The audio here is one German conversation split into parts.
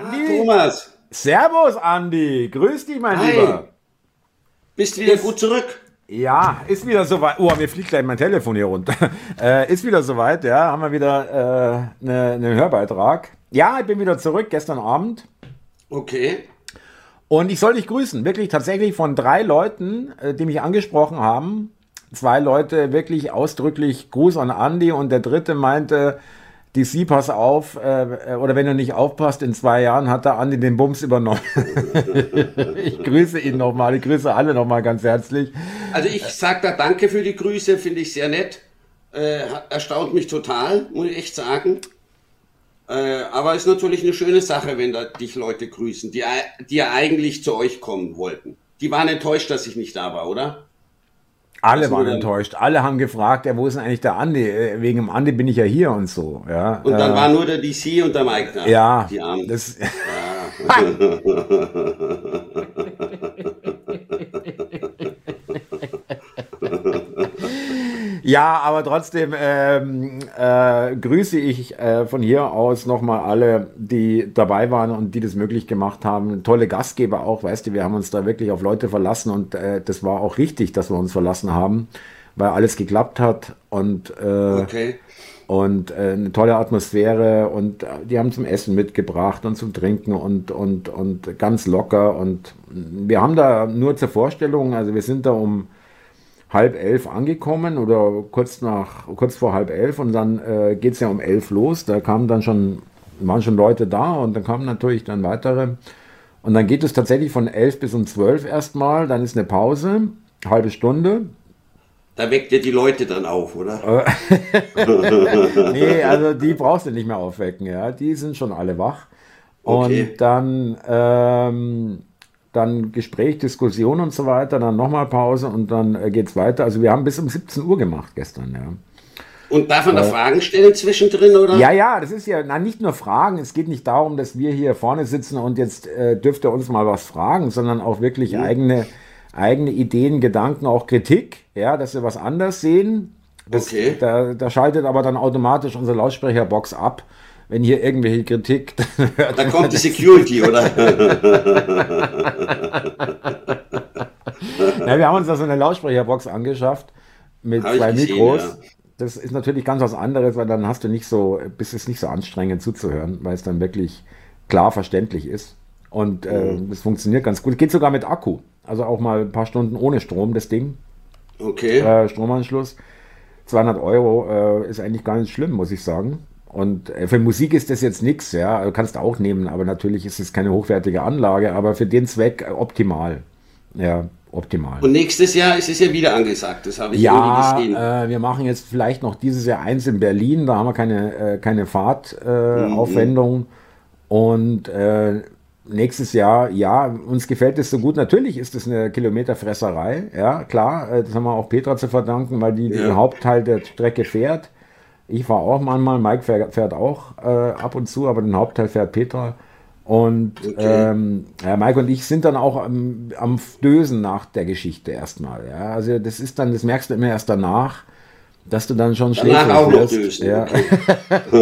Andi. Thomas. Servus, Andi. Grüß dich, mein Hi. Lieber. Bist du wieder ist, gut zurück? Ja, ist wieder soweit. Oh, mir fliegt gleich mein Telefon hier runter. äh, ist wieder soweit, ja. Haben wir wieder äh, ne, einen Hörbeitrag. Ja, ich bin wieder zurück, gestern Abend. Okay. Und ich soll dich grüßen. Wirklich tatsächlich von drei Leuten, äh, die mich angesprochen haben. Zwei Leute wirklich ausdrücklich Gruß an Andi und der dritte meinte, DC, pass auf, äh, oder wenn du nicht aufpasst, in zwei Jahren hat der Andi den Bums übernommen. ich grüße ihn nochmal, ich grüße alle nochmal ganz herzlich. Also ich sage da danke für die Grüße, finde ich sehr nett. Äh, erstaunt mich total, muss ich echt sagen. Äh, aber ist natürlich eine schöne Sache, wenn da dich Leute grüßen, die, die ja eigentlich zu euch kommen wollten. Die waren enttäuscht, dass ich nicht da war, oder? Alle waren enttäuscht. Alle haben gefragt, ja, wo ist denn eigentlich der Andi? Äh, wegen dem Andi bin ich ja hier und so. Ja, und dann äh, war nur der DC und der Mike da. Ja, die Armen. Das, ja. Ja, aber trotzdem ähm, äh, grüße ich äh, von hier aus nochmal alle, die dabei waren und die das möglich gemacht haben. Tolle Gastgeber auch, weißt du, wir haben uns da wirklich auf Leute verlassen und äh, das war auch richtig, dass wir uns verlassen haben, weil alles geklappt hat und, äh, okay. und äh, eine tolle Atmosphäre und äh, die haben zum Essen mitgebracht und zum Trinken und, und, und ganz locker und wir haben da nur zur Vorstellung, also wir sind da um halb elf angekommen oder kurz nach kurz vor halb elf und dann äh, geht es ja um elf los. Da kamen dann schon, waren schon Leute da und dann kamen natürlich dann weitere. Und dann geht es tatsächlich von elf bis um zwölf erstmal, dann ist eine Pause, halbe Stunde. Da weckt ihr die Leute dann auf, oder? Äh, nee, also die brauchst du nicht mehr aufwecken, ja. Die sind schon alle wach. Okay. Und dann ähm, dann Gespräch, Diskussion und so weiter, dann nochmal Pause und dann äh, geht es weiter. Also wir haben bis um 17 Uhr gemacht gestern, ja. Und darf man da äh, Fragen stellen zwischendrin, oder? Ja, ja, das ist ja na, nicht nur Fragen. Es geht nicht darum, dass wir hier vorne sitzen und jetzt äh, dürft ihr uns mal was fragen, sondern auch wirklich mhm. eigene, eigene Ideen, Gedanken, auch Kritik, ja, dass wir was anders sehen. Das, okay. Da, da schaltet aber dann automatisch unsere Lautsprecherbox ab wenn hier irgendwelche Kritik. Da kommt die Security, oder? ja, wir haben uns da so eine Lautsprecherbox angeschafft mit Hab zwei gesehen, Mikros. Ja. Das ist natürlich ganz was anderes, weil dann hast du nicht so, bist es nicht so anstrengend zuzuhören, weil es dann wirklich klar verständlich ist. Und äh, mhm. es funktioniert ganz gut. Geht sogar mit Akku. Also auch mal ein paar Stunden ohne Strom, das Ding. Okay. Äh, Stromanschluss. 200 Euro äh, ist eigentlich gar nicht schlimm, muss ich sagen. Und äh, für Musik ist das jetzt nichts, ja, du kannst auch nehmen, aber natürlich ist es keine hochwertige Anlage, aber für den Zweck äh, optimal. Ja, optimal. Und nächstes Jahr ist es ja wieder angesagt, das habe ich ja, gesehen. Äh, wir machen jetzt vielleicht noch dieses Jahr eins in Berlin, da haben wir keine, äh, keine Fahrtaufwendung. Äh, mhm. Und äh, nächstes Jahr, ja, uns gefällt es so gut. Natürlich ist es eine Kilometerfresserei, ja, klar, das haben wir auch Petra zu verdanken, weil die ja. den Hauptteil der Strecke fährt. Ich fahre auch manchmal, Mike fährt, fährt auch äh, ab und zu, aber den Hauptteil fährt Petra. Und okay. ähm, ja, Mike und ich sind dann auch am, am Dösen nach der Geschichte erstmal. Ja. Also das ist dann, das merkst du immer erst danach, dass du dann schon schläfst. Danach auch noch dösen. Ja. Okay.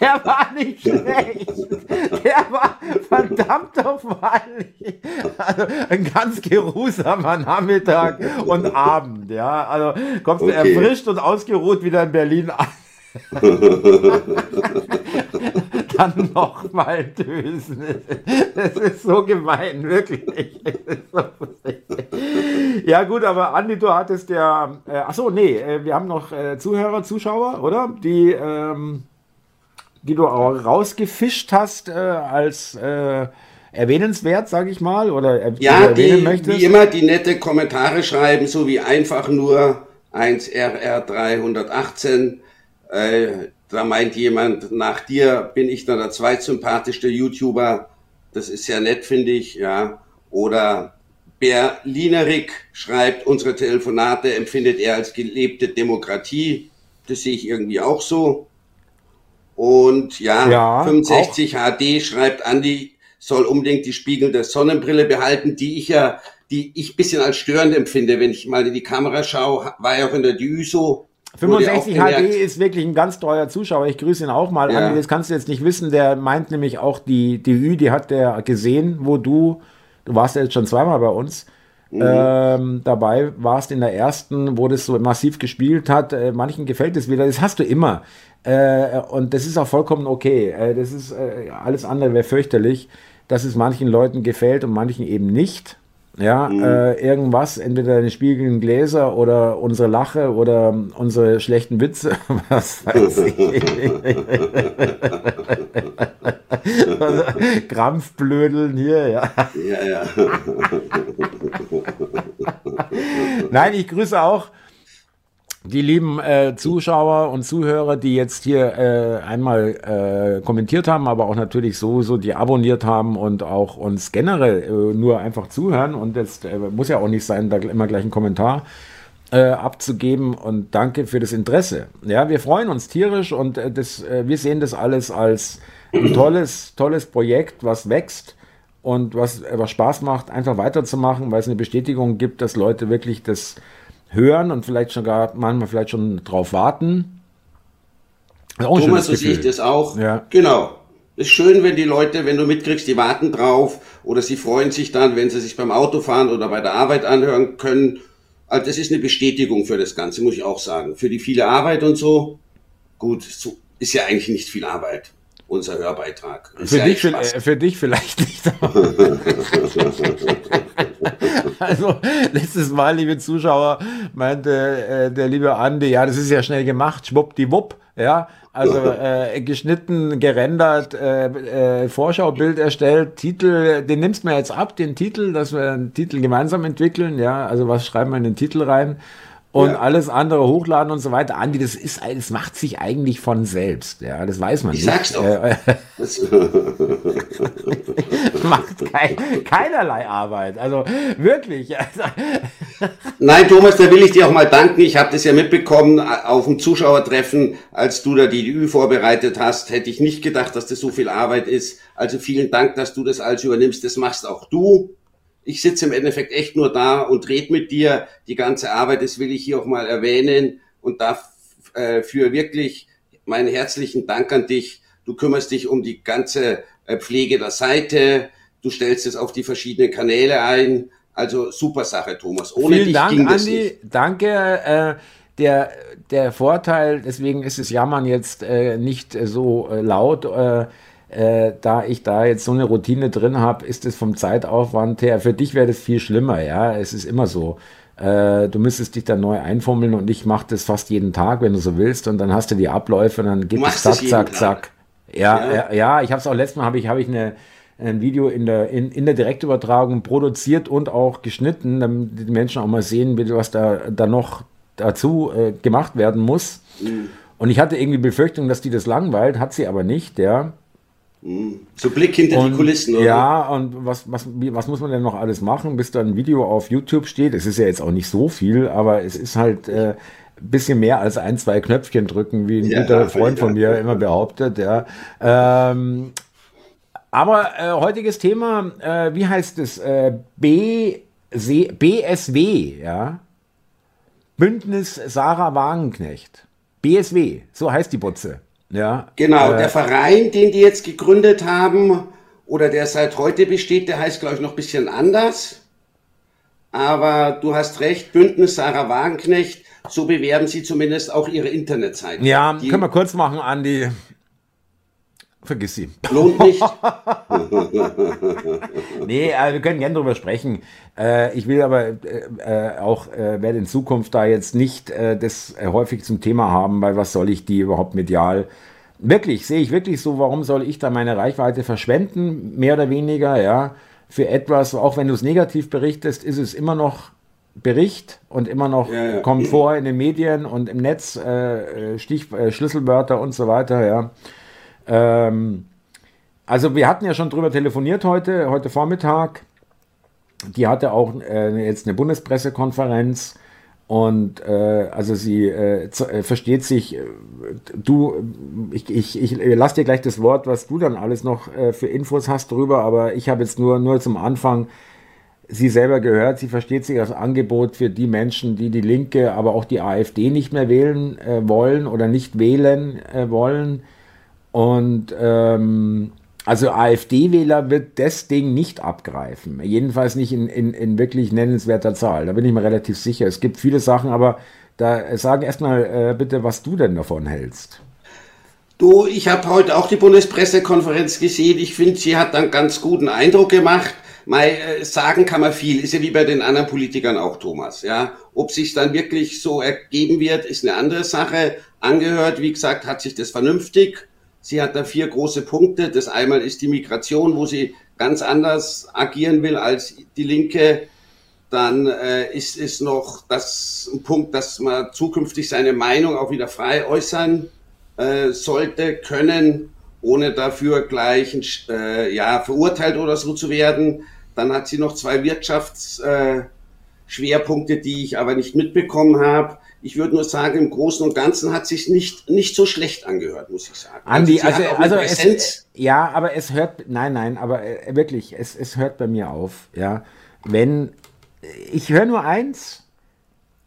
Der war nicht schlecht. Der war verdammt aufweilig. Also ein ganz geruhsamer Nachmittag und Abend. Ja, also kommst okay. du erfrischt und ausgeruht wieder in Berlin an. Dann nochmal dösen. Das ist so gemein, wirklich. So ja, gut, aber Andi, du hattest ja. Äh, achso, nee, äh, wir haben noch äh, Zuhörer, Zuschauer, oder? Die. Ähm, die du auch rausgefischt hast äh, als äh, erwähnenswert, sage ich mal, oder er ja, erwähnen die, möchtest? wie immer die nette Kommentare schreiben, so wie einfach nur 1RR318. Äh, da meint jemand, nach dir bin ich dann der zweitsympathischste YouTuber. Das ist ja nett, finde ich, ja. Oder Berlinerik schreibt, unsere Telefonate empfindet er als gelebte Demokratie. Das sehe ich irgendwie auch so. Und ja, ja 65 auch. HD schreibt Andi, soll unbedingt die Spiegel der Sonnenbrille behalten, die ich ja, die ich bisschen als störend empfinde, wenn ich mal in die Kamera schaue, war ja auch in der Düso. 65 HD ist wirklich ein ganz treuer Zuschauer. Ich grüße ihn auch mal. Ja. Andi, das kannst du jetzt nicht wissen. Der meint nämlich auch die, die Ü, die hat der gesehen, wo du, du warst ja jetzt schon zweimal bei uns, mhm. ähm, dabei warst in der ersten, wo das so massiv gespielt hat. Äh, manchen gefällt es wieder. Das hast du immer. Äh, und das ist auch vollkommen okay. Äh, das ist, äh, alles andere wäre fürchterlich, dass es manchen Leuten gefällt und manchen eben nicht. Ja, mhm. äh, irgendwas, entweder deine spiegelnden Gläser oder unsere Lache oder unsere schlechten Witze, was weiß ich. also, Krampfblödeln hier, ja. Ja, ja. Nein, ich grüße auch die lieben äh, Zuschauer und Zuhörer, die jetzt hier äh, einmal äh, kommentiert haben, aber auch natürlich sowieso die abonniert haben und auch uns generell äh, nur einfach zuhören. Und jetzt äh, muss ja auch nicht sein, da immer gleich einen Kommentar äh, abzugeben. Und danke für das Interesse. Ja, wir freuen uns tierisch und das, wir sehen das alles als ein tolles, tolles Projekt, was wächst und was, was Spaß macht, einfach weiterzumachen, weil es eine Bestätigung gibt, dass Leute wirklich das hören und vielleicht schon gar manchmal vielleicht schon drauf warten. Thomas, so sehe ich das auch. Ja. Genau. Ist schön, wenn die Leute, wenn du mitkriegst, die warten drauf oder sie freuen sich dann, wenn sie sich beim Autofahren oder bei der Arbeit anhören können. Also das ist eine Bestätigung für das Ganze, muss ich auch sagen. Für die viele Arbeit und so. Gut, so ist ja eigentlich nicht viel Arbeit unser Hörbeitrag. Für dich, äh, für dich, vielleicht nicht. also letztes Mal, liebe Zuschauer, meinte äh, der liebe Andi, ja, das ist ja schnell gemacht, schwuppdiwupp, ja, also äh, geschnitten, gerendert, äh, äh, Vorschaubild erstellt, Titel, den nimmst du mir jetzt ab, den Titel, dass wir einen Titel gemeinsam entwickeln, ja, also was schreiben wir in den Titel rein? Und ja. alles andere hochladen und so weiter. Andi, das ist, das macht sich eigentlich von selbst. Ja, das weiß man ich nicht. Ich sag's doch. Äh, macht kein, keinerlei Arbeit. Also wirklich. Nein, Thomas, da will ich dir auch mal danken. Ich habe das ja mitbekommen auf dem Zuschauertreffen, als du da die Ü vorbereitet hast, hätte ich nicht gedacht, dass das so viel Arbeit ist. Also vielen Dank, dass du das alles übernimmst. Das machst auch du. Ich sitze im Endeffekt echt nur da und rede mit dir. Die ganze Arbeit, das will ich hier auch mal erwähnen und dafür äh, wirklich meinen herzlichen Dank an dich. Du kümmerst dich um die ganze äh, Pflege der Seite. Du stellst es auf die verschiedenen Kanäle ein. Also super Sache, Thomas. Ohne Vielen dich Dank, ging das Andi. Nicht. Danke. Äh, der, der Vorteil, deswegen ist das Jammern jetzt äh, nicht so äh, laut. Äh, äh, da ich da jetzt so eine Routine drin habe, ist es vom Zeitaufwand her, für dich wäre das viel schlimmer, ja, es ist immer so. Äh, du müsstest dich dann neu einfummeln und ich mache das fast jeden Tag, wenn du so willst, und dann hast du die Abläufe und dann geht es zack, zack, zack. Ja, ja, ja, ich habe es auch letztes Mal, habe ich, hab ich eine, ein Video in der, in, in der Direktübertragung produziert und auch geschnitten, damit die Menschen auch mal sehen, was da, da noch dazu äh, gemacht werden muss. Mhm. Und ich hatte irgendwie Befürchtung, dass die das langweilt, hat sie aber nicht, ja. So Blick hinter und, die Kulissen, oder? Ja, und was, was, was muss man denn noch alles machen, bis da ein Video auf YouTube steht? Es ist ja jetzt auch nicht so viel, aber es ist halt äh, ein bisschen mehr als ein, zwei Knöpfchen drücken, wie ein ja, guter Freund von mir immer behauptet. Ja. Ähm, aber äh, heutiges Thema, äh, wie heißt es? Äh, BSW, ja? Bündnis Sarah Wagenknecht. BSW, so heißt die Butze. Ja. Genau, äh, der Verein, den die jetzt gegründet haben oder der seit heute besteht, der heißt, glaube ich, noch ein bisschen anders. Aber du hast recht, Bündnis Sarah Wagenknecht, so bewerben sie zumindest auch ihre Internetseite. Ja, die, können wir kurz machen, Andi. Vergiss sie. Lohnt nicht. nee, wir können gerne drüber sprechen. Äh, ich will aber äh, äh auch, äh, werde in Zukunft da jetzt nicht das häufig zum Thema haben, weil was soll ich die überhaupt medial wirklich, sehe ich wirklich so, warum soll ich da meine Reichweite verschwenden, mehr oder weniger, ja, für etwas, auch wenn du es negativ berichtest, ist es immer noch Bericht und immer noch ja, ja. kommt vor in den Medien und im Netz, Stich, Schlüsselwörter und so weiter, ja. Ähm, also wir hatten ja schon drüber telefoniert heute, heute Vormittag. Die hatte auch äh, jetzt eine Bundespressekonferenz und äh, also sie äh, äh versteht sich, äh, du, ich, ich, ich lasse dir gleich das Wort, was du dann alles noch äh, für Infos hast drüber, aber ich habe jetzt nur, nur zum Anfang sie selber gehört, sie versteht sich als Angebot für die Menschen, die die Linke, aber auch die AfD nicht mehr wählen äh, wollen oder nicht wählen äh, wollen. Und ähm, also AfD-Wähler wird das Ding nicht abgreifen. Jedenfalls nicht in, in, in wirklich nennenswerter Zahl. Da bin ich mir relativ sicher. Es gibt viele Sachen, aber da sag erstmal äh, bitte, was du denn davon hältst. Du, ich habe heute auch die Bundespressekonferenz gesehen. Ich finde, sie hat einen ganz guten Eindruck gemacht. Mal äh, sagen kann man viel, ist ja wie bei den anderen Politikern auch, Thomas. Ja, ob sich dann wirklich so ergeben wird, ist eine andere Sache. Angehört, wie gesagt, hat sich das vernünftig. Sie hat da vier große Punkte. Das einmal ist die Migration, wo sie ganz anders agieren will als die Linke. Dann äh, ist es noch das ein Punkt, dass man zukünftig seine Meinung auch wieder frei äußern äh, sollte, können, ohne dafür gleich äh, ja, verurteilt oder so zu werden. Dann hat sie noch zwei Wirtschaftsschwerpunkte, äh, die ich aber nicht mitbekommen habe. Ich würde nur sagen, im Großen und Ganzen hat sich nicht nicht so schlecht angehört, muss ich sagen. Andi, also, also, also es, ja, aber es hört, nein, nein, aber äh, wirklich, es, es hört bei mir auf, ja. Wenn, ich höre nur eins,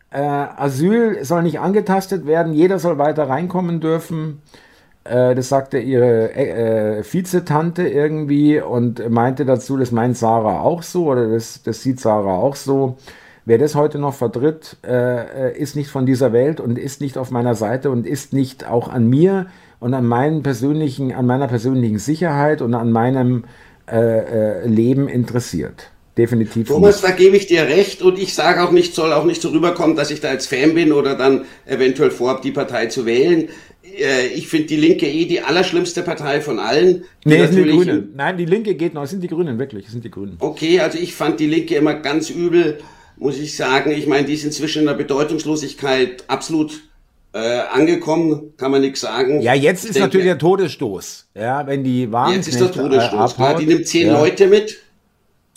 äh, Asyl soll nicht angetastet werden, jeder soll weiter reinkommen dürfen. Äh, das sagte ihre äh, Vizetante irgendwie und meinte dazu, das meint Sarah auch so oder das, das sieht Sarah auch so. Wer das heute noch vertritt, äh, äh, ist nicht von dieser Welt und ist nicht auf meiner Seite und ist nicht auch an mir und an meinen persönlichen, an meiner persönlichen Sicherheit und an meinem äh, äh Leben interessiert definitiv. Thomas, da gebe ich dir recht und ich sage auch nicht, soll auch nicht so rüberkommen, dass ich da als Fan bin oder dann eventuell vorhabe, die Partei zu wählen. Äh, ich finde die Linke eh die allerschlimmste Partei von allen. Nee, sind die Grünen. Nein, die Linke geht noch, es sind die Grünen, wirklich, es sind die Grünen. Okay, also ich fand die Linke immer ganz übel, muss ich sagen. Ich meine, die ist inzwischen in der Bedeutungslosigkeit absolut äh, angekommen, kann man nichts sagen. Ja, jetzt ist denke, natürlich der Todesstoß. Ja, wenn die Waren. Jetzt ist der Todesstoß. Äh, klar, die nimmt zehn ja. Leute mit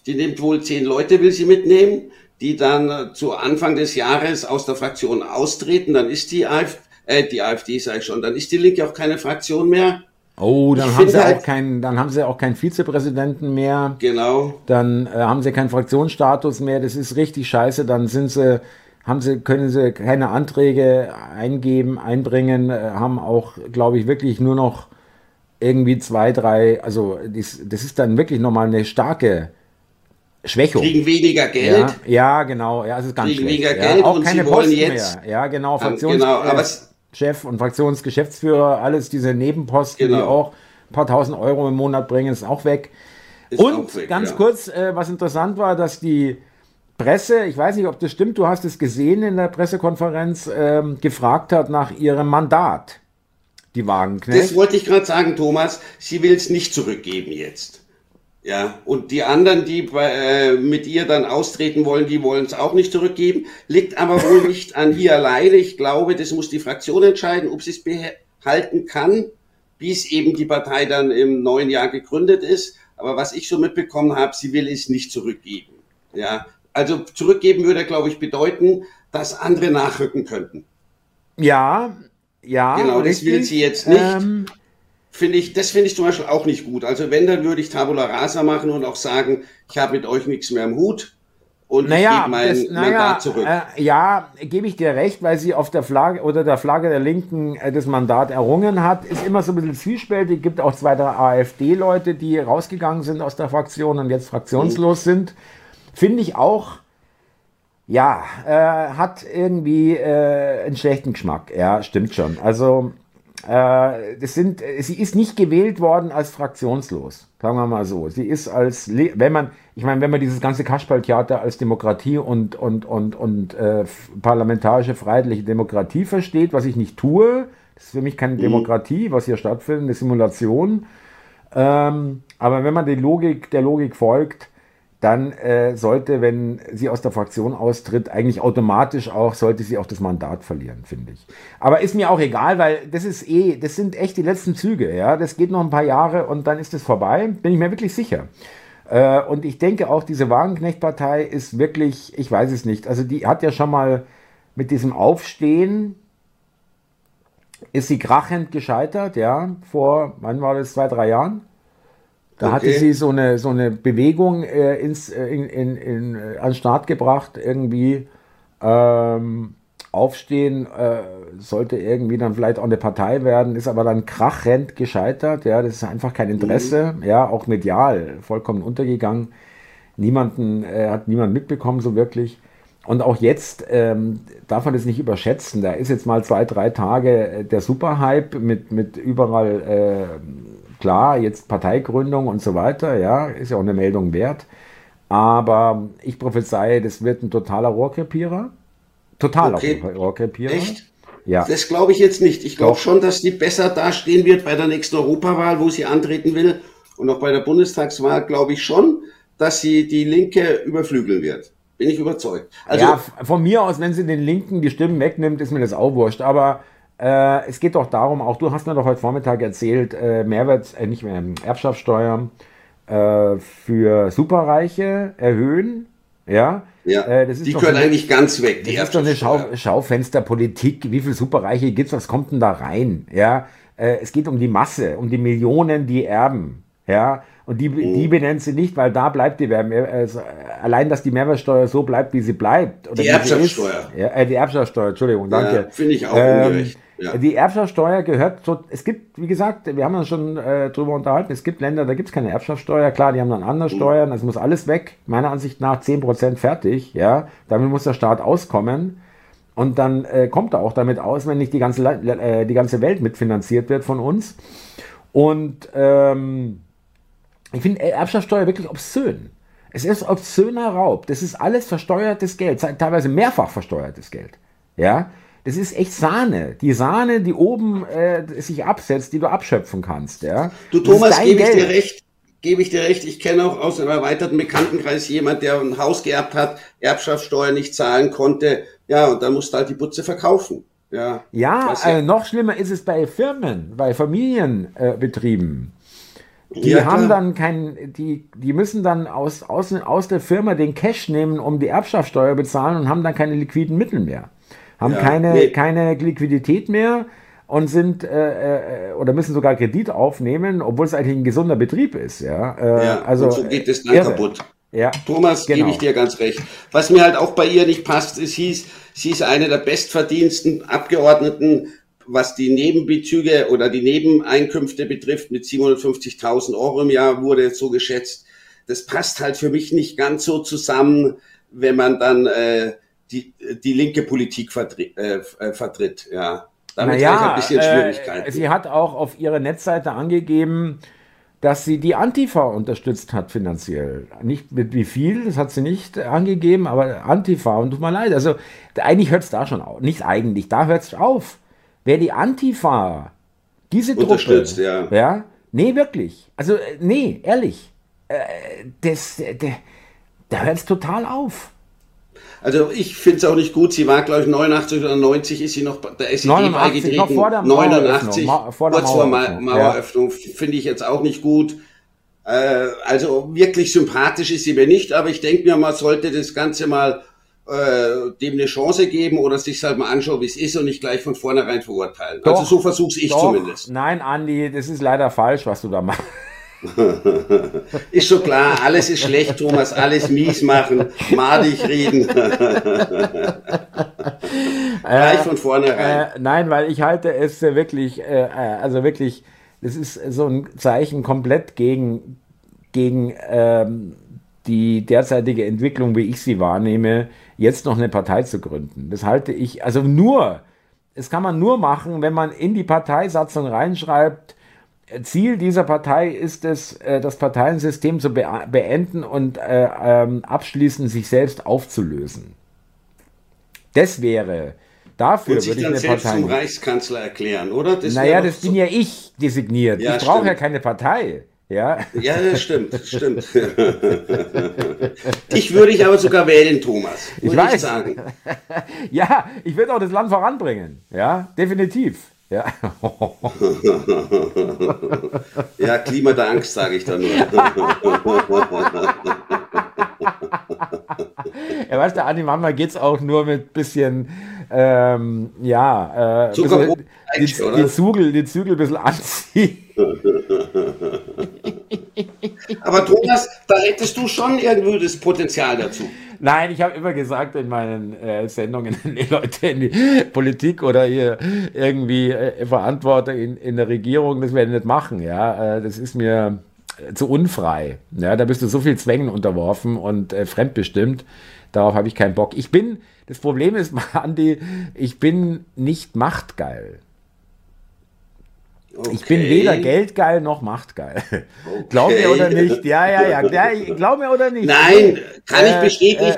die nimmt wohl zehn Leute, will sie mitnehmen, die dann äh, zu Anfang des Jahres aus der Fraktion austreten. Dann ist die AfD, äh, die AfD sage ich schon, dann ist die Linke auch keine Fraktion mehr. Oh, dann haben sie halt, auch keinen, dann haben sie auch keinen Vizepräsidenten mehr. Genau. Dann äh, haben sie keinen Fraktionsstatus mehr. Das ist richtig scheiße. Dann sind sie, haben sie, können sie keine Anträge eingeben, einbringen, äh, haben auch, glaube ich, wirklich nur noch irgendwie zwei, drei, also das, das ist dann wirklich nochmal eine starke Schwächung. Kriegen weniger Geld. Ja, ja genau. Ja, es ist ganz kriegen schlecht. weniger Geld ja, auch und keine sie wollen Posten jetzt. Mehr. Ja, genau. Fraktionschef genau, und Fraktionsgeschäftsführer, alles diese Nebenposten, genau. die auch ein paar tausend Euro im Monat bringen, ist auch weg. Ist und auch weg, ganz ja. kurz, äh, was interessant war, dass die Presse, ich weiß nicht, ob das stimmt, du hast es gesehen in der Pressekonferenz, ähm, gefragt hat nach ihrem Mandat, die Wagenknecht. Das wollte ich gerade sagen, Thomas. Sie will es nicht zurückgeben jetzt. Ja, und die anderen, die bei, äh, mit ihr dann austreten wollen, die wollen es auch nicht zurückgeben. Liegt aber wohl nicht an ihr alleine. Ich glaube, das muss die Fraktion entscheiden, ob sie es behalten kann, bis eben die Partei dann im neuen Jahr gegründet ist. Aber was ich so mitbekommen habe, sie will es nicht zurückgeben. Ja, also zurückgeben würde, glaube ich, bedeuten, dass andere nachrücken könnten. Ja, ja. Genau, das will sie jetzt nicht. Ähm, finde ich, das finde ich zum Beispiel auch nicht gut. Also wenn, dann würde ich Tabula Rasa machen und auch sagen, ich habe mit euch nichts mehr im Hut und naja, ich gebe mein das, naja, Mandat zurück. Äh, ja, gebe ich dir recht, weil sie auf der Flagge oder der Flagge der Linken äh, das Mandat errungen hat, ist immer so ein bisschen zwiespältig. Gibt auch zwei, drei AfD-Leute, die rausgegangen sind aus der Fraktion und jetzt fraktionslos mhm. sind. Finde ich auch, ja, äh, hat irgendwie äh, einen schlechten Geschmack. Ja, stimmt schon. Also das sind, sie ist nicht gewählt worden als fraktionslos, sagen wir mal so. Sie ist als, wenn man, ich meine, wenn man dieses ganze Kasperltheater als Demokratie und, und, und, und äh, parlamentarische freiheitliche Demokratie versteht, was ich nicht tue, das ist für mich keine mhm. Demokratie, was hier stattfindet, eine Simulation. Ähm, aber wenn man die Logik, der Logik folgt, dann äh, sollte, wenn sie aus der Fraktion austritt, eigentlich automatisch auch, sollte sie auch das Mandat verlieren, finde ich. Aber ist mir auch egal, weil das ist eh, das sind echt die letzten Züge, ja. Das geht noch ein paar Jahre und dann ist es vorbei, bin ich mir wirklich sicher. Äh, und ich denke auch, diese Wagenknecht-Partei ist wirklich, ich weiß es nicht, also die hat ja schon mal mit diesem Aufstehen, ist sie krachend gescheitert, ja, vor, wann war das, zwei, drei Jahren? Da okay. hatte sie so eine, so eine Bewegung äh, ins, äh, in, in, in, äh, an den Start gebracht, irgendwie ähm, aufstehen, äh, sollte irgendwie dann vielleicht auch eine Partei werden, ist aber dann krachend gescheitert. Ja, das ist einfach kein Interesse, mhm. ja, auch medial vollkommen untergegangen. Niemanden, äh, hat niemand mitbekommen so wirklich. Und auch jetzt ähm, darf man das nicht überschätzen. Da ist jetzt mal zwei, drei Tage der Superhype mit, mit überall, klar, jetzt Parteigründung und so weiter. Ja, ist ja auch eine Meldung wert. Aber ich prophezeie, das wird ein totaler Rohrkrepierer. Total okay. Rohrkrepierer. Echt? Ja. Das glaube ich jetzt nicht. Ich glaube schon, dass die besser dastehen wird bei der nächsten Europawahl, wo sie antreten will. Und auch bei der Bundestagswahl glaube ich schon, dass sie die Linke überflügeln wird. Bin ich überzeugt. Also, ja, von mir aus, wenn sie den Linken die Stimmen wegnimmt, ist mir das auch wurscht. Aber äh, es geht doch darum, auch du hast mir doch heute Vormittag erzählt, äh, Mehrwert, äh, nicht mehr, Erbschaftssteuer äh, für Superreiche erhöhen. Ja, ja. Äh, die können eine, eigentlich ganz weg. Die das ist doch eine Schau, Schaufensterpolitik. Wie viele Superreiche gibt es? Was kommt denn da rein? Ja, äh, es geht um die Masse, um die Millionen, die erben. Ja, und die, mhm. die benennt sie nicht, weil da bleibt die Mehrwertsteuer. Also allein, dass die Mehrwertsteuer so bleibt, wie sie bleibt. die Erbschaftssteuer. Ja, äh, die Erbschaftssteuer, Entschuldigung, danke. Ja, Finde ich auch ähm, ungerecht. Ja. Die Erbschaftssteuer gehört so, es gibt, wie gesagt, wir haben uns schon äh, drüber unterhalten, es gibt Länder, da gibt es keine Erbschaftssteuer, klar, die haben dann andere mhm. Steuern, das muss alles weg, meiner Ansicht nach 10% fertig, ja, damit muss der Staat auskommen. Und dann äh, kommt er auch damit aus, wenn nicht die ganze, äh, die ganze Welt mitfinanziert wird von uns. Und ähm, ich finde Erbschaftssteuer wirklich obszön. Es ist obszöner Raub. Das ist alles versteuertes Geld, teilweise mehrfach versteuertes Geld. Ja, das ist echt Sahne. Die Sahne, die oben äh, sich absetzt, die du abschöpfen kannst. Ja, du Thomas, gebe ich dir recht. Gebe ich dir recht. Ich kenne auch aus einem erweiterten Bekanntenkreis jemand, der ein Haus geerbt hat, Erbschaftssteuer nicht zahlen konnte. Ja, und dann musste halt die Butze verkaufen. Ja, ja, ja. Äh, noch schlimmer ist es bei Firmen, bei Familienbetrieben. Äh, die ja, haben dann kein, die, die müssen dann aus, aus, aus der Firma den Cash nehmen, um die Erbschaftssteuer bezahlen und haben dann keine liquiden Mittel mehr. Haben ja, keine, nee. keine Liquidität mehr und sind äh, äh, oder müssen sogar Kredit aufnehmen, obwohl es eigentlich ein gesunder Betrieb ist. Ja, äh, ja also und so geht es dann irre. kaputt. Ja, Thomas, genau. gebe ich dir ganz recht. Was mir halt auch bei ihr nicht passt, ist, hieß, sie ist eine der bestverdiensten Abgeordneten was die Nebenbezüge oder die Nebeneinkünfte betrifft, mit 750.000 Euro im Jahr wurde jetzt so geschätzt. Das passt halt für mich nicht ganz so zusammen, wenn man dann äh, die, die linke Politik vertritt. Äh, äh vertritt ja. Damit naja, habe ich ein bisschen äh, Schwierigkeiten. Äh, sie hat auch auf ihrer Netzseite angegeben, dass sie die Antifa unterstützt hat finanziell. Nicht mit wie viel, das hat sie nicht angegeben, aber Antifa. Und tut mir leid, also eigentlich hört es da schon auf. Nicht eigentlich, da hört es auf. Wer die Antifa, diese Truppe, ja. ja, nee, wirklich, also äh, nee, ehrlich, äh, das, der, da hört es total auf. Also ich finde es auch nicht gut. Sie war, glaube ich, 89 oder 90 ist sie noch der SED 89, beigetreten. Noch vor der 89, vor der kurz vor Maueröffnung. Ja. Finde ich jetzt auch nicht gut. Äh, also wirklich sympathisch ist sie mir nicht, aber ich denke mir, man sollte das Ganze mal äh, dem eine Chance geben oder sich halt mal anschauen, wie es ist und nicht gleich von vornherein verurteilen. Also doch, also so versuch's ich doch. zumindest. Nein, Andi, das ist leider falsch, was du da machst. ist schon klar, alles ist schlecht, Thomas, alles mies machen, madig reden. Gleich von vornherein. Äh, nein, weil ich halte es wirklich, äh, also wirklich, das ist so ein Zeichen komplett gegen, gegen ähm, die derzeitige Entwicklung, wie ich sie wahrnehme, jetzt noch eine Partei zu gründen. Das halte ich, also nur, das kann man nur machen, wenn man in die Parteisatzung reinschreibt, Ziel dieser Partei ist es, äh, das Parteiensystem zu beenden und äh, ähm, abschließend sich selbst aufzulösen. Das wäre, dafür und würde ich eine selbst Partei. zum Reichskanzler erklären, oder? Das naja, das bin ja ich designiert. Ja, ich brauche ja keine Partei. Ja, ja das stimmt, stimmt. ich würde ich aber sogar wählen, Thomas. Ich weiß. Ich sagen. ja, ich würde auch das Land voranbringen. Ja, definitiv. Ja. ja, Klima der Angst, sage ich da nur. ja, weißt du, Andi, manchmal geht es auch nur mit bisschen, ähm, ja, äh, bisschen, die, die, Zügel, die Zügel ein bisschen anziehen. Aber Thomas, da hättest du schon irgendwo das Potenzial dazu. Nein, ich habe immer gesagt in meinen äh, Sendungen, die Leute in die Politik oder hier irgendwie äh, Verantwortung in, in der Regierung, das werden nicht machen. Ja, äh, das ist mir äh, zu unfrei. Ja, da bist du so viel Zwängen unterworfen und äh, fremdbestimmt. Darauf habe ich keinen Bock. Ich bin, das Problem ist, Andi, ich bin nicht machtgeil. Okay. Ich bin weder geldgeil noch machtgeil. Okay. Glaub mir oder nicht? Ja, ja, ja. ja glaub mir oder nicht? Nein, kann ich äh, bestätigen.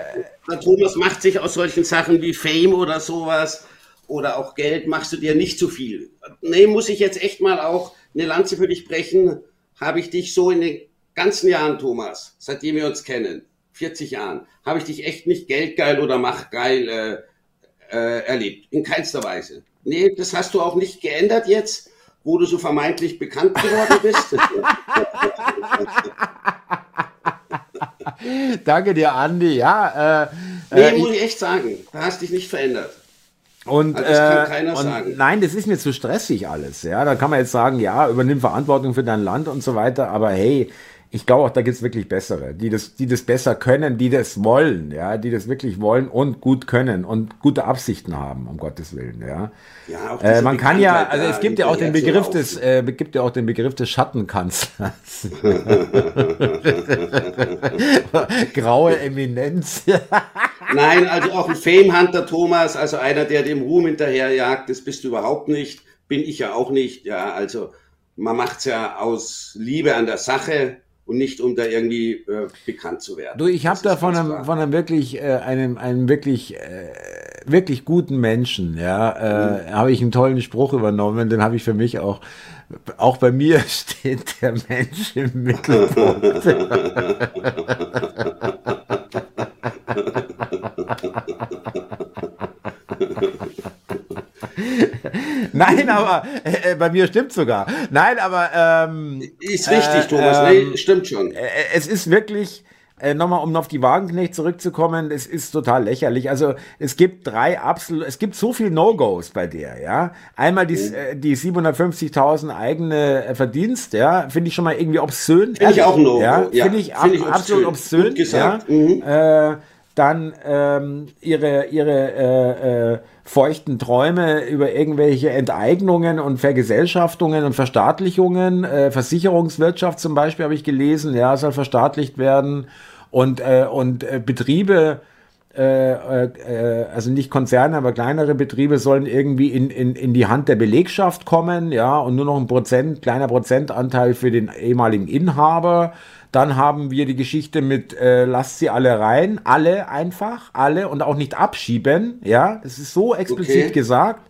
Äh, Thomas macht sich aus solchen Sachen wie Fame oder sowas oder auch Geld, machst du dir nicht zu viel. Nee, muss ich jetzt echt mal auch eine Lanze für dich brechen. Habe ich dich so in den ganzen Jahren, Thomas, seitdem wir uns kennen, 40 Jahren, habe ich dich echt nicht geldgeil oder machtgeil äh, äh, erlebt. In keinster Weise. Nee, das hast du auch nicht geändert jetzt wo du so vermeintlich bekannt geworden bist. Danke dir, Andi. Ja, äh, nee, äh, muss ich echt sagen, du hast dich nicht verändert. Und, also das kann äh, keiner und sagen. Nein, das ist mir zu stressig alles. Ja, da kann man jetzt sagen, ja, übernimm Verantwortung für dein Land und so weiter. Aber hey, ich glaube auch, da gibt es wirklich bessere, die das, die das besser können, die das wollen, ja, die das wirklich wollen und gut können und gute Absichten haben, um Gottes Willen, ja. ja äh, man kann ja, also es gibt ja auch den Begriff des, äh, gibt ja auch den Begriff des Schattenkanzlers. Graue Eminenz. Nein, also auch ein Fame-Hunter, Thomas, also einer, der dem Ruhm hinterherjagt, das bist du überhaupt nicht, bin ich ja auch nicht, ja, also man macht's ja aus Liebe an der Sache und nicht um da irgendwie äh, bekannt zu werden. Du, ich habe da von einem, von einem wirklich, äh, einem, einem wirklich, äh, wirklich guten Menschen, ja, äh, mhm. habe ich einen tollen Spruch übernommen, den habe ich für mich auch, auch bei mir steht der Mensch im Mittelpunkt. Nein, aber äh, äh, bei mir stimmt sogar. Nein, aber ähm, ist richtig, äh, Thomas. Ähm, nee, stimmt schon. Äh, es ist wirklich äh, nochmal, um auf die Wagenknecht zurückzukommen, es ist total lächerlich. Also es gibt drei absolut, es gibt so viel No-Gos bei der, ja. Einmal die, mhm. äh, die 750.000 eigene äh, Verdienst, ja, finde ich schon mal irgendwie obszön. Finde ich auch No. Ja, ja finde ich, find ich absolut obszön. Gut gesagt. Ja. Mhm. Äh, dann ähm, ihre, ihre äh, äh, feuchten Träume über irgendwelche Enteignungen und Vergesellschaftungen und Verstaatlichungen. Äh, Versicherungswirtschaft zum Beispiel habe ich gelesen, ja, soll verstaatlicht werden. Und, äh, und äh, Betriebe, äh, äh, also nicht Konzerne, aber kleinere Betriebe sollen irgendwie in, in, in die Hand der Belegschaft kommen, ja, und nur noch ein Prozent, kleiner Prozentanteil für den ehemaligen Inhaber. Dann haben wir die Geschichte mit äh, lasst sie alle rein, alle einfach, alle und auch nicht abschieben, ja, das ist so explizit okay. gesagt.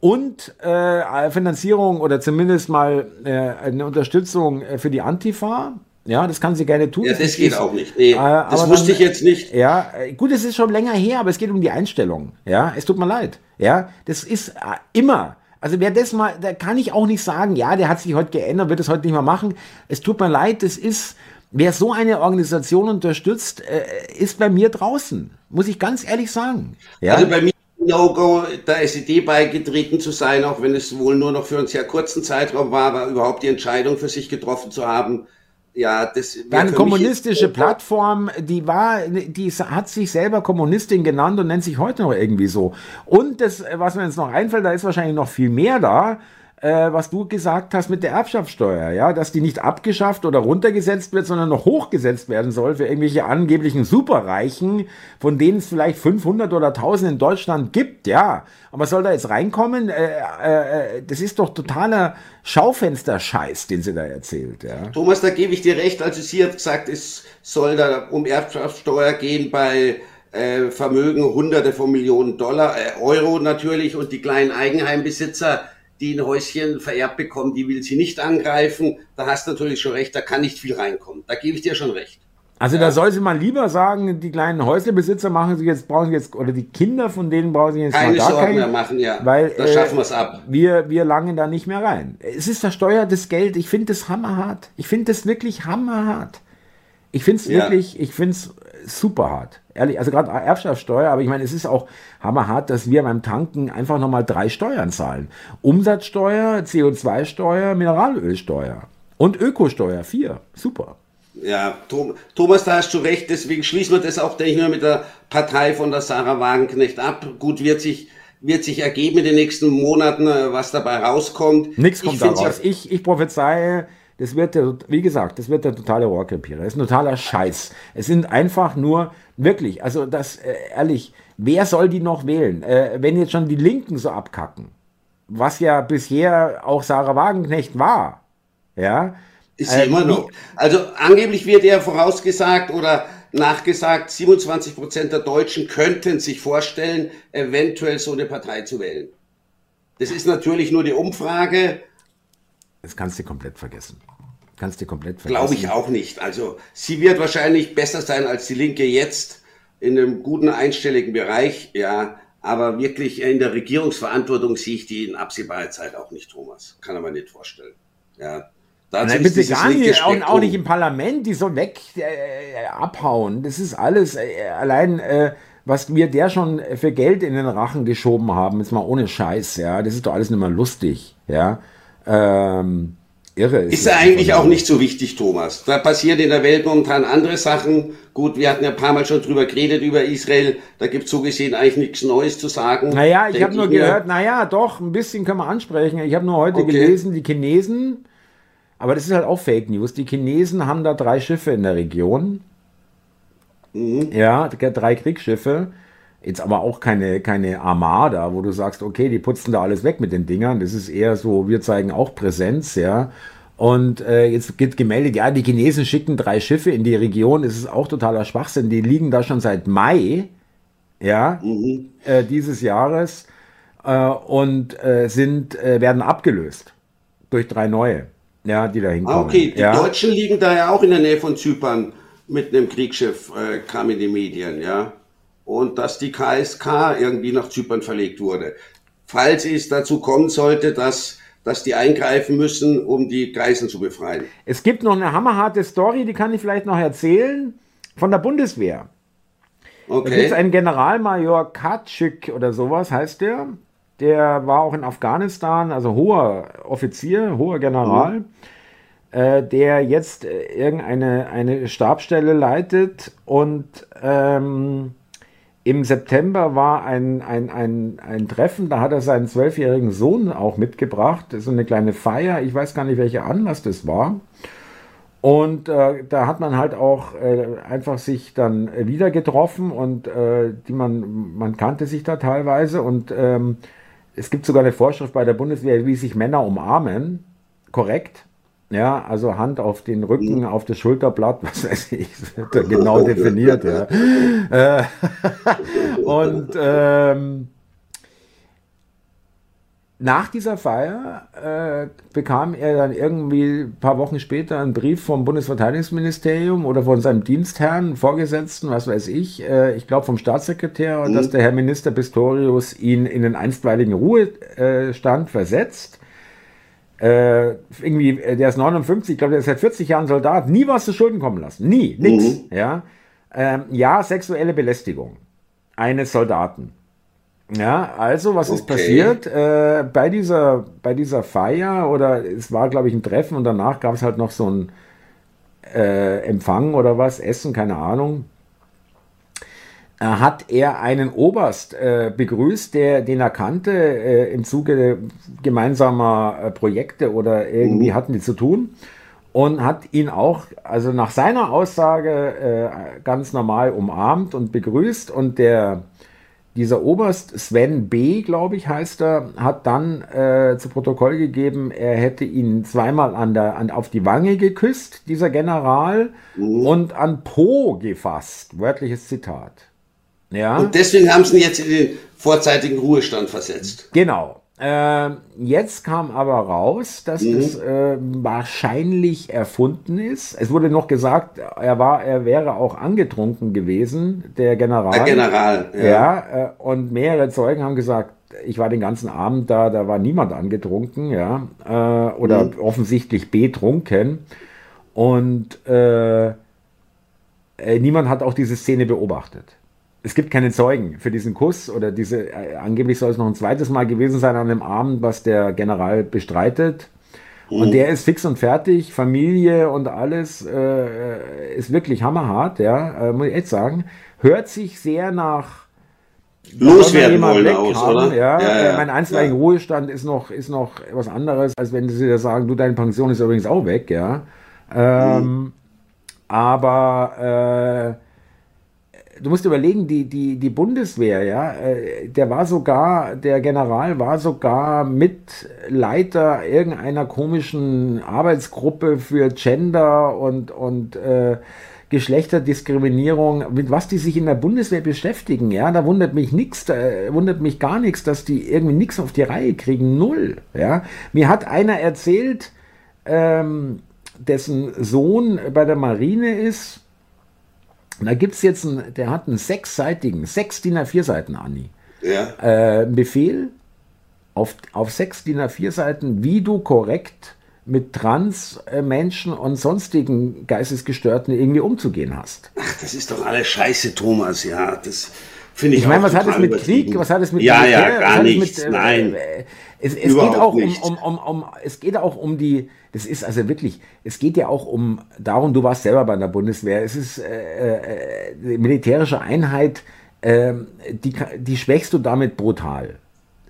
Und äh, Finanzierung oder zumindest mal äh, eine Unterstützung äh, für die Antifa, ja, das kann sie gerne tun. Ja, das, geht auch nicht. Nee, äh, das wusste dann, ich jetzt nicht. Ja, äh, gut, es ist schon länger her, aber es geht um die Einstellung. Ja, es tut mir leid. Ja, das ist äh, immer also wer das mal, da kann ich auch nicht sagen, ja, der hat sich heute geändert, wird es heute nicht mehr machen. Es tut mir leid, das ist, wer so eine Organisation unterstützt, äh, ist bei mir draußen. Muss ich ganz ehrlich sagen. Ja? Also bei mir No-Go, der SED beigetreten zu sein, auch wenn es wohl nur noch für einen sehr kurzen Zeitraum war, aber überhaupt die Entscheidung für sich getroffen zu haben, ja, das eine kommunistische Plattform, die war, die hat sich selber Kommunistin genannt und nennt sich heute noch irgendwie so. Und das, was mir jetzt noch einfällt, da ist wahrscheinlich noch viel mehr da äh, was du gesagt hast mit der Erbschaftssteuer, ja, dass die nicht abgeschafft oder runtergesetzt wird, sondern noch hochgesetzt werden soll für irgendwelche angeblichen Superreichen, von denen es vielleicht 500 oder 1000 in Deutschland gibt, ja. Aber soll da jetzt reinkommen? Äh, äh, äh, das ist doch totaler Schaufensterscheiß, den sie da erzählt, ja. Thomas, da gebe ich dir recht, also sie hat gesagt, es soll da um Erbschaftssteuer gehen bei äh, Vermögen hunderte von Millionen Dollar, äh, Euro natürlich und die kleinen Eigenheimbesitzer die ein Häuschen vererbt bekommen, die will sie nicht angreifen. Da hast du natürlich schon recht, da kann nicht viel reinkommen. Da gebe ich dir schon recht. Also ja. da soll sie mal lieber sagen, die kleinen Häuslebesitzer machen sie jetzt, brauchen sie jetzt, oder die Kinder von denen brauchen sie jetzt keine mal Sorgen mehr machen, ja. Weil, da schaffen wir es ab. Wir, wir langen da nicht mehr rein. Es ist versteuertes Geld. Ich finde das hammerhart. Ich finde das wirklich hammerhart. Ich finde es ja. wirklich, ich finde es super hart. Ehrlich, also gerade Erbschaftssteuer, aber ich meine, es ist auch hammerhart, dass wir beim Tanken einfach nochmal drei Steuern zahlen. Umsatzsteuer, CO2-Steuer, Mineralölsteuer und Ökosteuer, vier. Super. Ja, Thomas, da hast du recht. Deswegen schließen wir das auch, denke ich mal, mit der Partei von der Sarah Wagenknecht ab. Gut, wird sich, wird sich ergeben in den nächsten Monaten, äh, was dabei rauskommt. Nichts kommt da raus. Ich, ich prophezeie, das wird der, wie gesagt, das wird der totale Rohrkrepierer. Das ist ein totaler Scheiß. Es sind einfach nur, wirklich, also das, äh, ehrlich, wer soll die noch wählen? Äh, wenn jetzt schon die Linken so abkacken, was ja bisher auch Sarah Wagenknecht war, ja. Ist sie äh, immer noch. Also angeblich wird ja vorausgesagt oder nachgesagt, 27 Prozent der Deutschen könnten sich vorstellen, eventuell so eine Partei zu wählen. Das ist natürlich nur die Umfrage. Das kannst du komplett vergessen. Kannst du komplett vergessen. Glaube ich auch nicht. Also sie wird wahrscheinlich besser sein als die Linke jetzt in einem guten einstelligen Bereich, ja. Aber wirklich in der Regierungsverantwortung sehe ich die in absehbarer Zeit auch nicht, Thomas. Kann man nicht vorstellen. Ja. Dazu Nein, bitte gar nicht, auch, auch, nicht im Parlament, die so weg äh, abhauen. Das ist alles äh, allein, äh, was wir der schon für Geld in den Rachen geschoben haben, ist mal ohne Scheiß, ja. Das ist doch alles nicht mehr lustig, ja. Ähm, irre. Ist, ist ja eigentlich auch nicht so wichtig, Thomas. Da passieren in der Welt momentan andere Sachen. Gut, wir hatten ja ein paar Mal schon drüber geredet über Israel. Da gibt es so gesehen eigentlich nichts Neues zu sagen. Naja, ich habe nur gehört, naja, doch, ein bisschen können wir ansprechen. Ich habe nur heute okay. gelesen, die Chinesen aber das ist halt auch Fake News. Die Chinesen haben da drei Schiffe in der Region. Mhm. Ja, drei Kriegsschiffe. Jetzt aber auch keine, keine Armada, wo du sagst, okay, die putzen da alles weg mit den Dingern. Das ist eher so, wir zeigen auch Präsenz, ja. Und äh, jetzt gibt gemeldet, ja, die Chinesen schicken drei Schiffe in die Region. Das ist auch totaler Schwachsinn. Die liegen da schon seit Mai, ja, mhm. äh, dieses Jahres äh, und äh, sind, äh, werden abgelöst durch drei neue ja, die da hinkommen. Ah, okay, die ja. Deutschen liegen da ja auch in der Nähe von Zypern mit einem Kriegsschiff, äh, kam in die Medien, ja. Und dass die KSK irgendwie nach Zypern verlegt wurde. Falls es dazu kommen sollte, dass, dass die eingreifen müssen, um die Geiseln zu befreien. Es gibt noch eine hammerharte Story, die kann ich vielleicht noch erzählen, von der Bundeswehr. Okay. Da gibt einen Generalmajor Katschik oder sowas, heißt der der war auch in Afghanistan, also hoher Offizier, hoher General, mhm. äh, der jetzt äh, irgendeine eine Stabstelle leitet und ähm, im September war ein, ein, ein, ein Treffen, da hat er seinen zwölfjährigen Sohn auch mitgebracht, so eine kleine Feier, ich weiß gar nicht, welcher Anlass das war. Und äh, da hat man halt auch äh, einfach sich dann wieder getroffen und äh, die man, man kannte sich da teilweise und ähm, es gibt sogar eine Vorschrift bei der Bundeswehr, wie sich Männer umarmen. Korrekt. Ja, also Hand auf den Rücken, mhm. auf das Schulterblatt, was weiß ich, genau definiert, ja. Äh, und ähm, nach dieser Feier äh, bekam er dann irgendwie ein paar Wochen später einen Brief vom Bundesverteidigungsministerium oder von seinem Dienstherrn, Vorgesetzten, was weiß ich, äh, ich glaube vom Staatssekretär, mhm. dass der Herr Minister Pistorius ihn in den einstweiligen Ruhestand versetzt. Äh, irgendwie, äh, der ist 59, ich glaube, der ist seit 40 Jahren Soldat, nie was zu Schulden kommen lassen. Nie, nix. Mhm. Ja? Ähm, ja, sexuelle Belästigung eines Soldaten. Ja, also was okay. ist passiert? Äh, bei, dieser, bei dieser Feier oder es war, glaube ich, ein Treffen und danach gab es halt noch so ein äh, Empfang oder was, Essen, keine Ahnung. Äh, hat er einen Oberst äh, begrüßt, der, den er kannte äh, im Zuge gemeinsamer äh, Projekte oder irgendwie mhm. hatten die zu tun und hat ihn auch, also nach seiner Aussage, ganz normal umarmt und begrüßt und der dieser Oberst Sven B., glaube ich, heißt er, hat dann äh, zu Protokoll gegeben, er hätte ihn zweimal an der, an, auf die Wange geküsst, dieser General, mhm. und an Po gefasst. Wörtliches Zitat. Ja. Und deswegen haben sie ihn jetzt in den vorzeitigen Ruhestand versetzt. Genau. Äh, jetzt kam aber raus, dass mhm. es äh, wahrscheinlich erfunden ist. Es wurde noch gesagt, er war, er wäre auch angetrunken gewesen, der General. Der General, ja. ja äh, und mehrere Zeugen haben gesagt, ich war den ganzen Abend da, da war niemand angetrunken, ja, äh, oder mhm. offensichtlich betrunken. Und äh, äh, niemand hat auch diese Szene beobachtet es gibt keine Zeugen für diesen Kuss oder diese, äh, angeblich soll es noch ein zweites Mal gewesen sein an dem Abend, was der General bestreitet. Und mhm. der ist fix und fertig, Familie und alles äh, ist wirklich hammerhart, ja, äh, muss ich echt sagen. Hört sich sehr nach loswerden wollen aus, haben, oder? Ja, ja, ja. mein einzelner Ruhestand ist noch, ist noch was anderes, als wenn sie da sagen, du, deine Pension ist übrigens auch weg, ja. Ähm, mhm. Aber äh, du musst überlegen, die, die, die Bundeswehr, ja, äh, der war sogar, der General war sogar Mitleiter irgendeiner komischen Arbeitsgruppe für Gender und, und äh, Geschlechterdiskriminierung, mit was die sich in der Bundeswehr beschäftigen, ja, da wundert mich nichts, da wundert mich gar nichts, dass die irgendwie nichts auf die Reihe kriegen, null, ja. Mir hat einer erzählt, ähm, dessen Sohn bei der Marine ist, da gibt es jetzt einen, der hat einen sechsseitigen, sechs DIN A4 Seiten, Anni, ja. äh, Befehl auf, auf sechs DIN A4 Seiten, wie du korrekt mit Trans-Menschen und sonstigen Geistesgestörten irgendwie umzugehen hast. Ach, das ist doch alles scheiße, Thomas, ja. Das finde ich Ich meine, was hat es mit Krieg, was hat es mit Ja, Militär, ja, gar nichts, mit, äh, nein. Äh, es, es geht auch um, um, um, um, es geht auch um die, das ist also wirklich, es geht ja auch um, darum, du warst selber bei der Bundeswehr, es ist äh, äh, militärische Einheit, äh, die, die schwächst du damit brutal.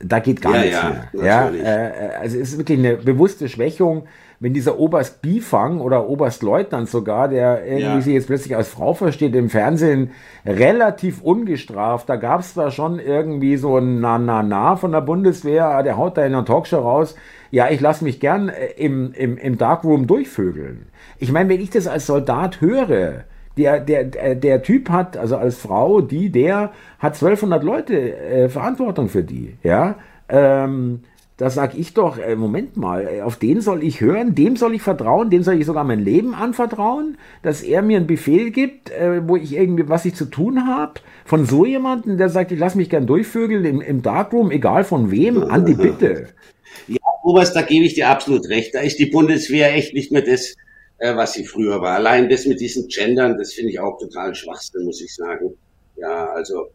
Da geht gar ja, nichts ja, mehr. Ja, äh, also es ist wirklich eine bewusste Schwächung, wenn dieser Oberst Bifang oder Oberstleutnant sogar, der irgendwie ja. sich jetzt plötzlich als Frau versteht, im Fernsehen relativ ungestraft, da gab es zwar schon irgendwie so ein Na-Na-Na von der Bundeswehr, der haut da in einer Talkshow raus, ja, ich lasse mich gern äh, im, im, im Darkroom durchvögeln. Ich meine, wenn ich das als Soldat höre, der, der, der Typ hat, also als Frau, die, der hat 1200 Leute äh, Verantwortung für die, ja. Ähm, da sage ich doch, äh, Moment mal, äh, auf den soll ich hören, dem soll ich vertrauen, dem soll ich sogar mein Leben anvertrauen, dass er mir einen Befehl gibt, äh, wo ich irgendwie, was ich zu tun habe, von so jemandem, der sagt, ich lasse mich gern durchvögeln im, im Darkroom, egal von wem, Andi, bitte. Ja, Oberst, da gebe ich dir absolut recht. Da ist die Bundeswehr echt nicht mehr das, äh, was sie früher war. Allein das mit diesen Gendern, das finde ich auch total Schwachsinn, muss ich sagen. Ja, also,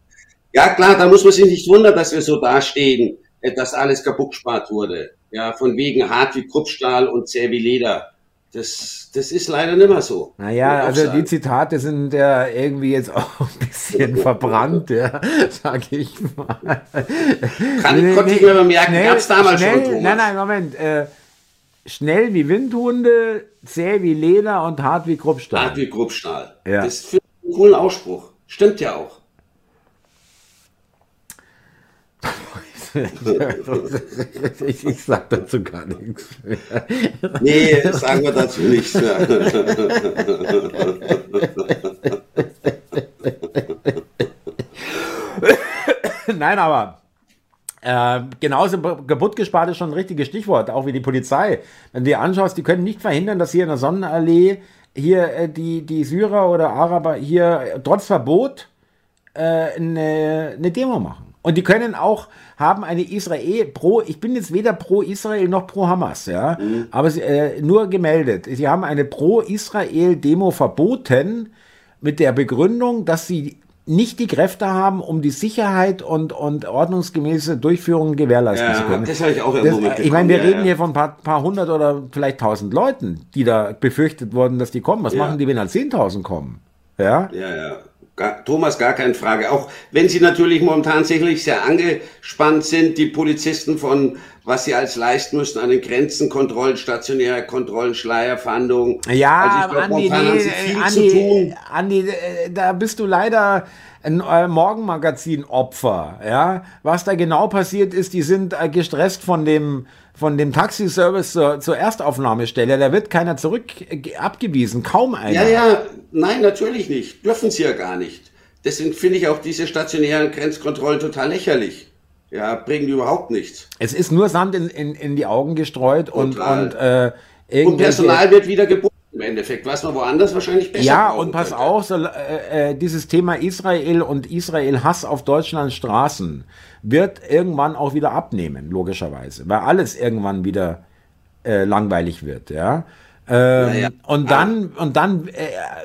ja klar, da muss man sich nicht wundern, dass wir so dastehen, dass alles kaputt gespart wurde. Ja, von wegen hart wie Kruppstahl und zäh wie Leder. Das, das ist leider nicht mehr so. Naja, also die Zitate sind ja irgendwie jetzt auch ein bisschen verbrannt, ja, sag ich mal. Kann, nee, konnte nee, ich mir merken, gab es damals schnell, schon, Thomas. Nein, nein, Moment. Äh, schnell wie Windhunde, zäh wie Leder und hart wie Kruppstahl. Hart wie Kruppstahl. Ja. Das ist ein cooler Ausspruch. Stimmt ja auch. Ich, ich sag dazu gar nichts mehr. Nee, sagen wir dazu nichts mehr. Nein, aber äh, genauso kaputt gespart ist schon ein richtiges Stichwort, auch wie die Polizei. Wenn du dir anschaust, die können nicht verhindern, dass hier in der Sonnenallee hier äh, die, die Syrer oder Araber hier trotz Verbot äh, eine, eine Demo machen. Und die können auch, haben eine Israel pro, ich bin jetzt weder pro Israel noch pro Hamas, ja, mhm. aber sie, äh, nur gemeldet. Sie haben eine pro Israel Demo verboten mit der Begründung, dass sie nicht die Kräfte haben, um die Sicherheit und, und ordnungsgemäße Durchführung gewährleisten ja, zu können. Das habe ich auch irgendwo das, Ich meine, wir ja, reden ja. hier von ein paar, paar hundert oder vielleicht tausend Leuten, die da befürchtet wurden, dass die kommen. Was machen die, wenn dann zehntausend kommen? Ja, ja, ja. Gar, Thomas, gar keine Frage. Auch wenn sie natürlich momentan sicherlich sehr angespannt sind, die Polizisten von was sie als leisten müssen an den Grenzen, Kontrollen, stationäre Kontrollen, Schleierfahndungen. Ja, also Andi, nee, Andi, Andi, äh, da bist du leider ein äh, Morgenmagazin-Opfer. Ja? Was da genau passiert ist, die sind äh, gestresst von dem von dem Taxiservice zur, zur Erstaufnahmestelle, da wird keiner zurück äh, abgewiesen, kaum einer. Ja, ja, nein, natürlich nicht. Dürfen sie ja gar nicht. Deswegen finde ich auch diese stationären Grenzkontrollen total lächerlich. Ja, bringen überhaupt nichts. Es ist nur Sand in, in, in die Augen gestreut und, und, äh, und Personal wird wieder gebunden im Endeffekt, was man woanders wahrscheinlich besser Ja, und pass könnte. auf, so, äh, äh, dieses Thema Israel und Israel-Hass auf Deutschlands Straßen wird irgendwann auch wieder abnehmen, logischerweise, weil alles irgendwann wieder äh, langweilig wird, ja. Ähm, ja. Und dann, und dann äh,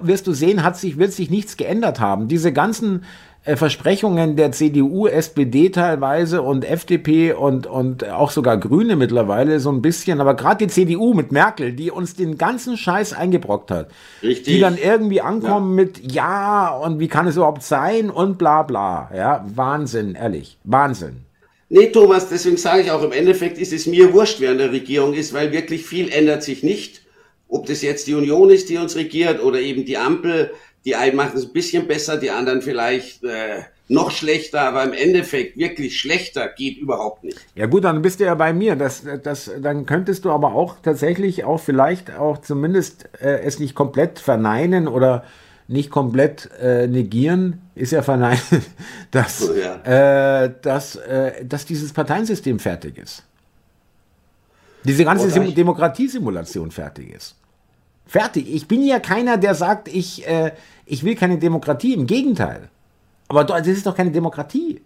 wirst du sehen, hat sich, wird sich nichts geändert haben. Diese ganzen Versprechungen der CDU, SPD teilweise und FDP und, und auch sogar Grüne mittlerweile so ein bisschen, aber gerade die CDU mit Merkel, die uns den ganzen Scheiß eingebrockt hat, Richtig. die dann irgendwie ankommen ja. mit Ja und wie kann es überhaupt sein und bla bla. Ja, Wahnsinn, ehrlich, Wahnsinn. Nee, Thomas, deswegen sage ich auch, im Endeffekt ist es mir wurscht, wer in der Regierung ist, weil wirklich viel ändert sich nicht. Ob das jetzt die Union ist, die uns regiert, oder eben die Ampel, die einen machen es ein bisschen besser, die anderen vielleicht äh, noch schlechter, aber im Endeffekt wirklich schlechter geht überhaupt nicht. Ja gut, dann bist du ja bei mir. Das, das, dann könntest du aber auch tatsächlich auch vielleicht auch zumindest äh, es nicht komplett verneinen oder nicht komplett äh, negieren, ist ja verneinen, dass, oh, ja. Äh, dass, äh, dass dieses Parteiensystem fertig ist. Diese ganze Demokratiesimulation fertig ist. Fertig. Ich bin ja keiner, der sagt, ich, äh, ich will keine Demokratie. Im Gegenteil. Aber das ist doch keine Demokratie.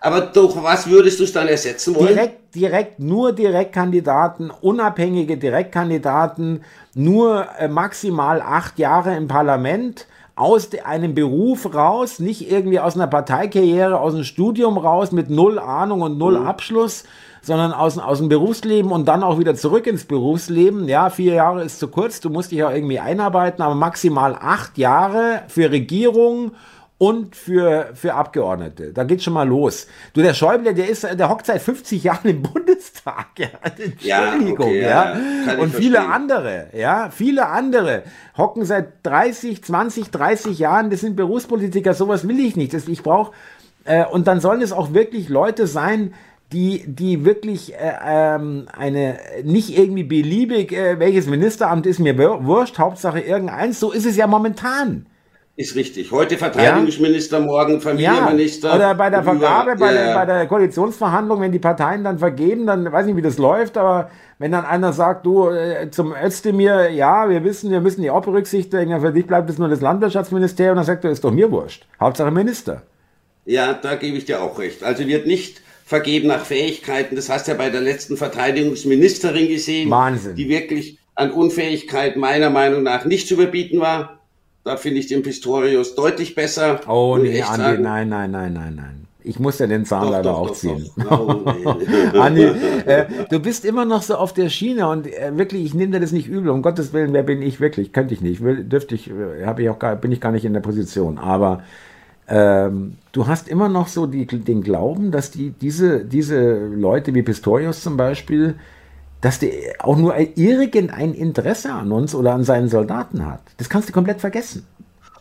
Aber durch was würdest du es dann ersetzen wollen? Direkt, direkt, nur Direktkandidaten, unabhängige Direktkandidaten, nur äh, maximal acht Jahre im Parlament, aus einem Beruf raus, nicht irgendwie aus einer Parteikarriere, aus einem Studium raus mit null Ahnung und null mhm. Abschluss, sondern aus, aus dem Berufsleben und dann auch wieder zurück ins Berufsleben. Ja, vier Jahre ist zu kurz, du musst dich ja irgendwie einarbeiten, aber maximal acht Jahre für Regierung und für, für Abgeordnete. Da geht schon mal los. Du, der Schäuble, der ist, der hockt seit 50 Jahren im Bundestag. Ja, Entschuldigung, ja. Okay, ja. ja. Und viele andere, ja, viele andere hocken seit 30, 20, 30 Jahren. Das sind Berufspolitiker. Sowas will ich nicht. Das, ich brauche, äh, und dann sollen es auch wirklich Leute sein, die, die wirklich äh, ähm, eine nicht irgendwie beliebig, äh, welches Ministeramt ist mir wurscht, Hauptsache irgendeins, so ist es ja momentan. Ist richtig. Heute Verteidigungsminister, ja. morgen Familienminister. Ja. Oder bei der Vergabe, bei, ja. der, bei der Koalitionsverhandlung, wenn die Parteien dann vergeben, dann weiß nicht, wie das läuft, aber wenn dann einer sagt, du, äh, zum Özdemir, ja, wir wissen, wir müssen die auch berücksichtigen, für dich bleibt es nur das Landwirtschaftsministerium, dann sagt er, ist doch mir wurscht. Hauptsache Minister. Ja, da gebe ich dir auch recht. Also wird nicht vergeben nach Fähigkeiten. Das hast du ja bei der letzten Verteidigungsministerin gesehen, Wahnsinn. die wirklich an Unfähigkeit meiner Meinung nach nicht zu überbieten war. Da finde ich den Pistorius deutlich besser. Oh nee, Andi, nein, nein, nein, nein, nein. Ich muss ja den Zahn doch, leider doch, auch doch, ziehen. Oh. Andi, äh, du bist immer noch so auf der Schiene und äh, wirklich, ich nehme dir das nicht übel. Um Gottes Willen, wer bin ich wirklich? Könnte ich nicht. Will, dürfte ich, äh, habe ich auch gar, bin ich gar nicht in der Position. Aber ähm, du hast immer noch so die, den Glauben, dass die, diese, diese Leute wie Pistorius zum Beispiel, dass der auch nur irgendein Interesse an uns oder an seinen Soldaten hat. Das kannst du komplett vergessen.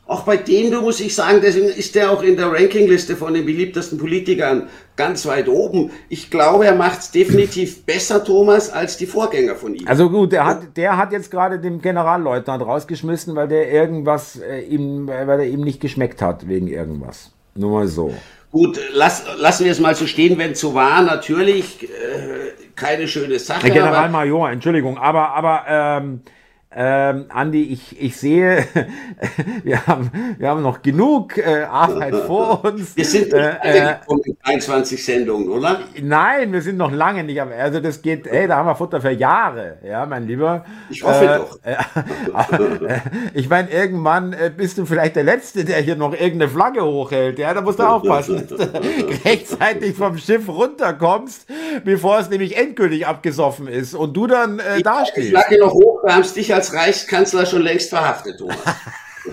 Auch bei dem, du muss ich sagen, deswegen ist der auch in der Rankingliste von den beliebtesten Politikern ganz weit oben. Ich glaube, er macht es definitiv besser, Thomas, als die Vorgänger von ihm. Also gut, der hat, der hat jetzt gerade den Generalleutnant rausgeschmissen, weil der irgendwas äh, ihm, weil er ihm nicht geschmeckt hat wegen irgendwas. Nur mal so. Gut, lass, lassen wir es mal so stehen, wenn es so war, natürlich äh, keine schöne Sache. Herr Generalmajor, Entschuldigung, aber, aber ähm, ähm, Andi, ich, ich sehe, wir haben, wir haben noch genug äh, Arbeit vor uns. Wir sind äh, äh, in 23 Sendungen, oder? Nein, wir sind noch lange nicht am, also das geht, hey, da haben wir Futter für Jahre, ja, mein Lieber. Ich hoffe äh, doch. Äh, ich meine, irgendwann äh, bist du vielleicht der Letzte, der hier noch irgendeine Flagge hochhält, ja, da musst du aufpassen, dass du rechtzeitig vom Schiff runterkommst, bevor es nämlich endgültig abgesoffen ist und du dann äh, dastehst. Die Flagge noch hoch, wir haben es dich als Reichskanzler schon längst verhaftet, Thomas.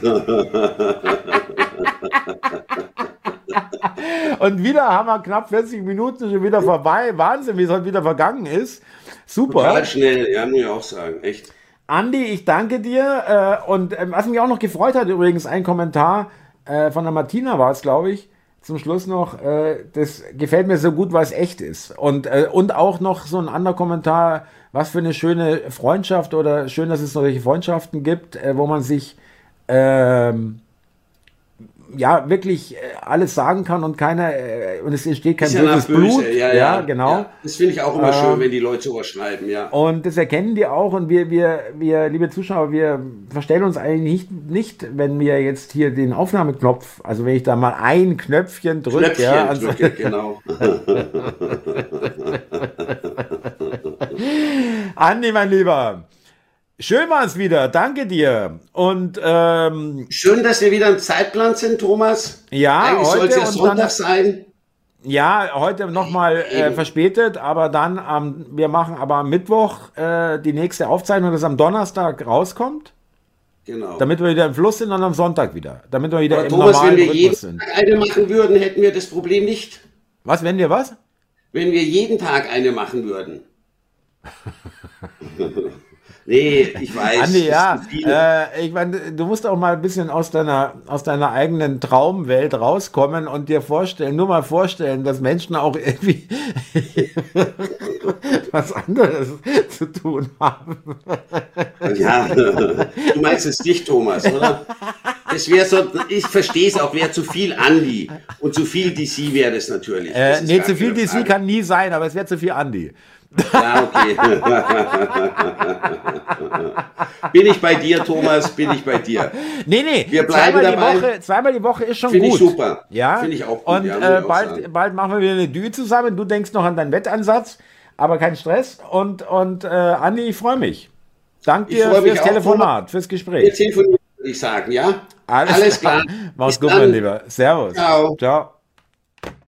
Und wieder haben wir knapp 40 Minuten schon wieder vorbei. Wahnsinn, wie es heute wieder vergangen ist. Super. Total schnell, ja, muss ich auch sagen, echt. Andi, ich danke dir. Äh, und ähm, was mich auch noch gefreut hat, übrigens, ein Kommentar äh, von der Martina war es, glaube ich, zum Schluss noch, äh, das gefällt mir so gut, weil es echt ist. Und, und auch noch so ein anderer Kommentar, was für eine schöne Freundschaft oder schön, dass es solche Freundschaften gibt, äh, wo man sich ähm, ja wirklich äh, alles sagen kann und keiner äh, und es entsteht kein böses ja Blut. Ja, ja, ja genau. Ja, das finde ich auch immer ähm, schön, wenn die Leute sowas schreiben, ja. Und das erkennen die auch und wir, wir, wir, liebe Zuschauer, wir verstellen uns eigentlich nicht, nicht, wenn wir jetzt hier den Aufnahmeknopf, also wenn ich da mal ein Knöpfchen drücke, Knöpfchen ja, also drücke, genau. Andi, mein Lieber. Schön war es wieder, danke dir. Und ähm, schön, dass wir wieder im Zeitplan sind, Thomas. Ja, Eigentlich heute sollte es Sonntag dann, sein. Ja, heute nochmal äh, verspätet, aber dann am, wir machen aber am Mittwoch äh, die nächste Aufzeichnung, dass am Donnerstag rauskommt. Genau. Damit wir wieder im Fluss sind und am Sonntag wieder. Damit wir wieder aber im Thomas, normalen wenn wir jeden sind. Tag eine machen würden, hätten wir das Problem nicht. Was, wenn wir was? Wenn wir jeden Tag eine machen würden. Nee, ich weiß. Andi, ja, äh, ich meine, du musst auch mal ein bisschen aus deiner, aus deiner eigenen Traumwelt rauskommen und dir vorstellen, nur mal vorstellen, dass Menschen auch irgendwie was anderes zu tun haben. Ja, du meinst es nicht, Thomas, oder? Das wäre so, ich verstehe es auch, wäre zu viel Andi und zu viel DC wäre das natürlich. Äh, das nee, zu viel DC Frage. kann nie sein, aber es wäre zu viel Andi. Ja, okay. bin ich bei dir, Thomas, bin ich bei dir. Nee, nee, wir bleiben zweimal, dabei. Die Woche, zweimal die Woche ist schon Find gut. Finde ich super. Ja, finde ich auch gut. Und ja, äh, bald, bald machen wir wieder eine Dü zusammen. Du denkst noch an deinen Wettansatz, aber kein Stress. Und, und äh, Andi, ich freue mich. Danke dir fürs Telefonat, fürs Gespräch. Wir telefonieren, würde ich sagen, ja? Alles, Alles klar. Mach's gut, mein Lieber. Servus. Ciao. Ciao.